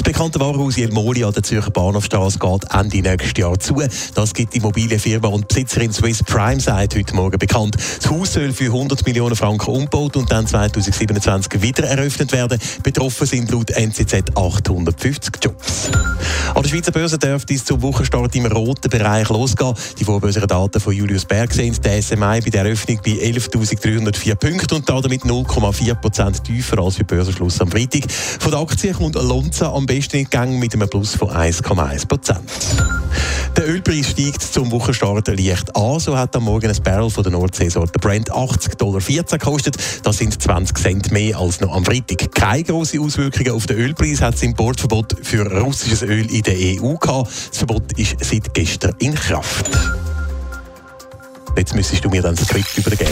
Das bekannte Warenhaus Jelmoli an der Zürcher Bahnhofstraße geht Ende nächstes Jahr zu. Das gibt die Immobilienfirma und Besitzerin Swiss Prime seit heute Morgen bekannt. Das Haus soll für 100 Millionen Franken umgebaut und dann 2027 wieder eröffnet werden. Betroffen sind laut NZZ 850 Jobs. An der Schweizer Börse dürfte es zum Wochenstart im roten Bereich losgehen. Die vorbörslichen Daten von Julius Berg sind der SMI bei der Eröffnung bei 11.304 Punkten und damit 0,4 Prozent tiefer als bei Börsenschluss am Freitag. Von der Aktie kommt Lonza am besten gegangen mit einem Plus von 1,1 Prozent. Der Ölpreis steigt zum Wochenstart leicht an. So hat am Morgen ein Barrel von der Nordseesorte Brent 80,14 Dollar gekostet. Das sind 20 Cent mehr als noch am Freitag. Keine grossen Auswirkungen auf den Ölpreis hat das Importverbot für russisches Öl in der EU gehabt. Das Verbot ist seit gestern in Kraft. Jetzt müsstest du mir dann das Skript übergeben.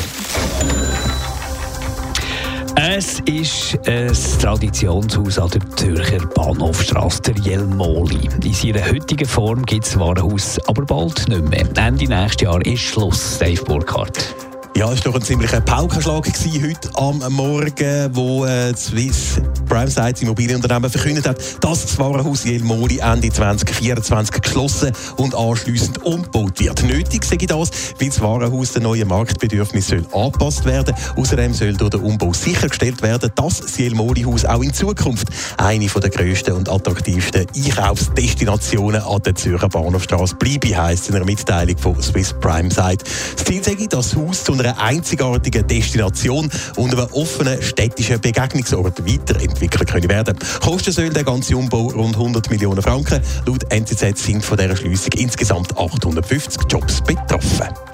Es ist ein Traditionshaus an der Zürcher Bahnhofstrasse, der Jelmoli. In seiner heutigen Form gibt es Warenhaus aber bald nicht mehr. Ende nächstes Jahr ist Schluss, Dave Burkhardt. Ja, es war doch ein ziemlicher Paukenschlag heute am Morgen, wo äh, Swiss Prime Sites Immobilienunternehmen verkündet hat, dass das Warenhaus Jelmoli Ende 2024 geschlossen und anschliessend umgebaut wird. Nötig sei das, weil das Warenhaus den neuen Marktbedürfnissen angepasst werden. Außerdem soll durch den Umbau sichergestellt werden, dass das Jelmoli-Haus auch in Zukunft eine der grössten und attraktivsten Einkaufsdestinationen an der Zürcher Bahnhofstrasse bleibe, heisst in einer Mitteilung von Swiss Prime Site. Das Ziel sei, das Haus zu einer einzigartigen Destination und einem offenen städtischen Begegnungsort weiterentwickeln können werden. Kosten soll der ganze Umbau rund 100 Millionen Franken. Laut NZZ sind von dieser Schliessung insgesamt 850 Jobs betroffen.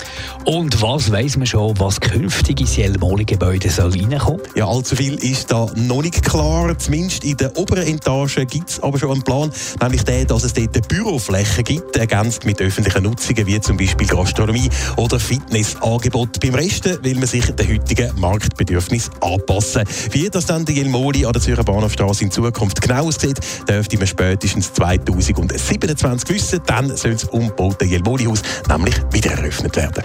Und was weiss man schon, was künftig ins Jelmoli-Gebäude soll reinkommen? Ja, allzu viel ist da noch nicht klar. Zumindest in der oberen Etage gibt es aber schon einen Plan, nämlich der, dass es dort Büroflächen gibt, ergänzt mit öffentlichen Nutzungen wie zum Beispiel Gastronomie oder Fitnessangebot. Beim Resten will man sich den heutigen Marktbedürfnissen anpassen. Wie das dann die Jelmoli an der Zürcher Bahnhofstrasse in Zukunft genau aussieht, dürfte man spätestens 2027 wissen. Dann soll das umgebaute Jelmoli-Haus nämlich wieder eröffnet werden.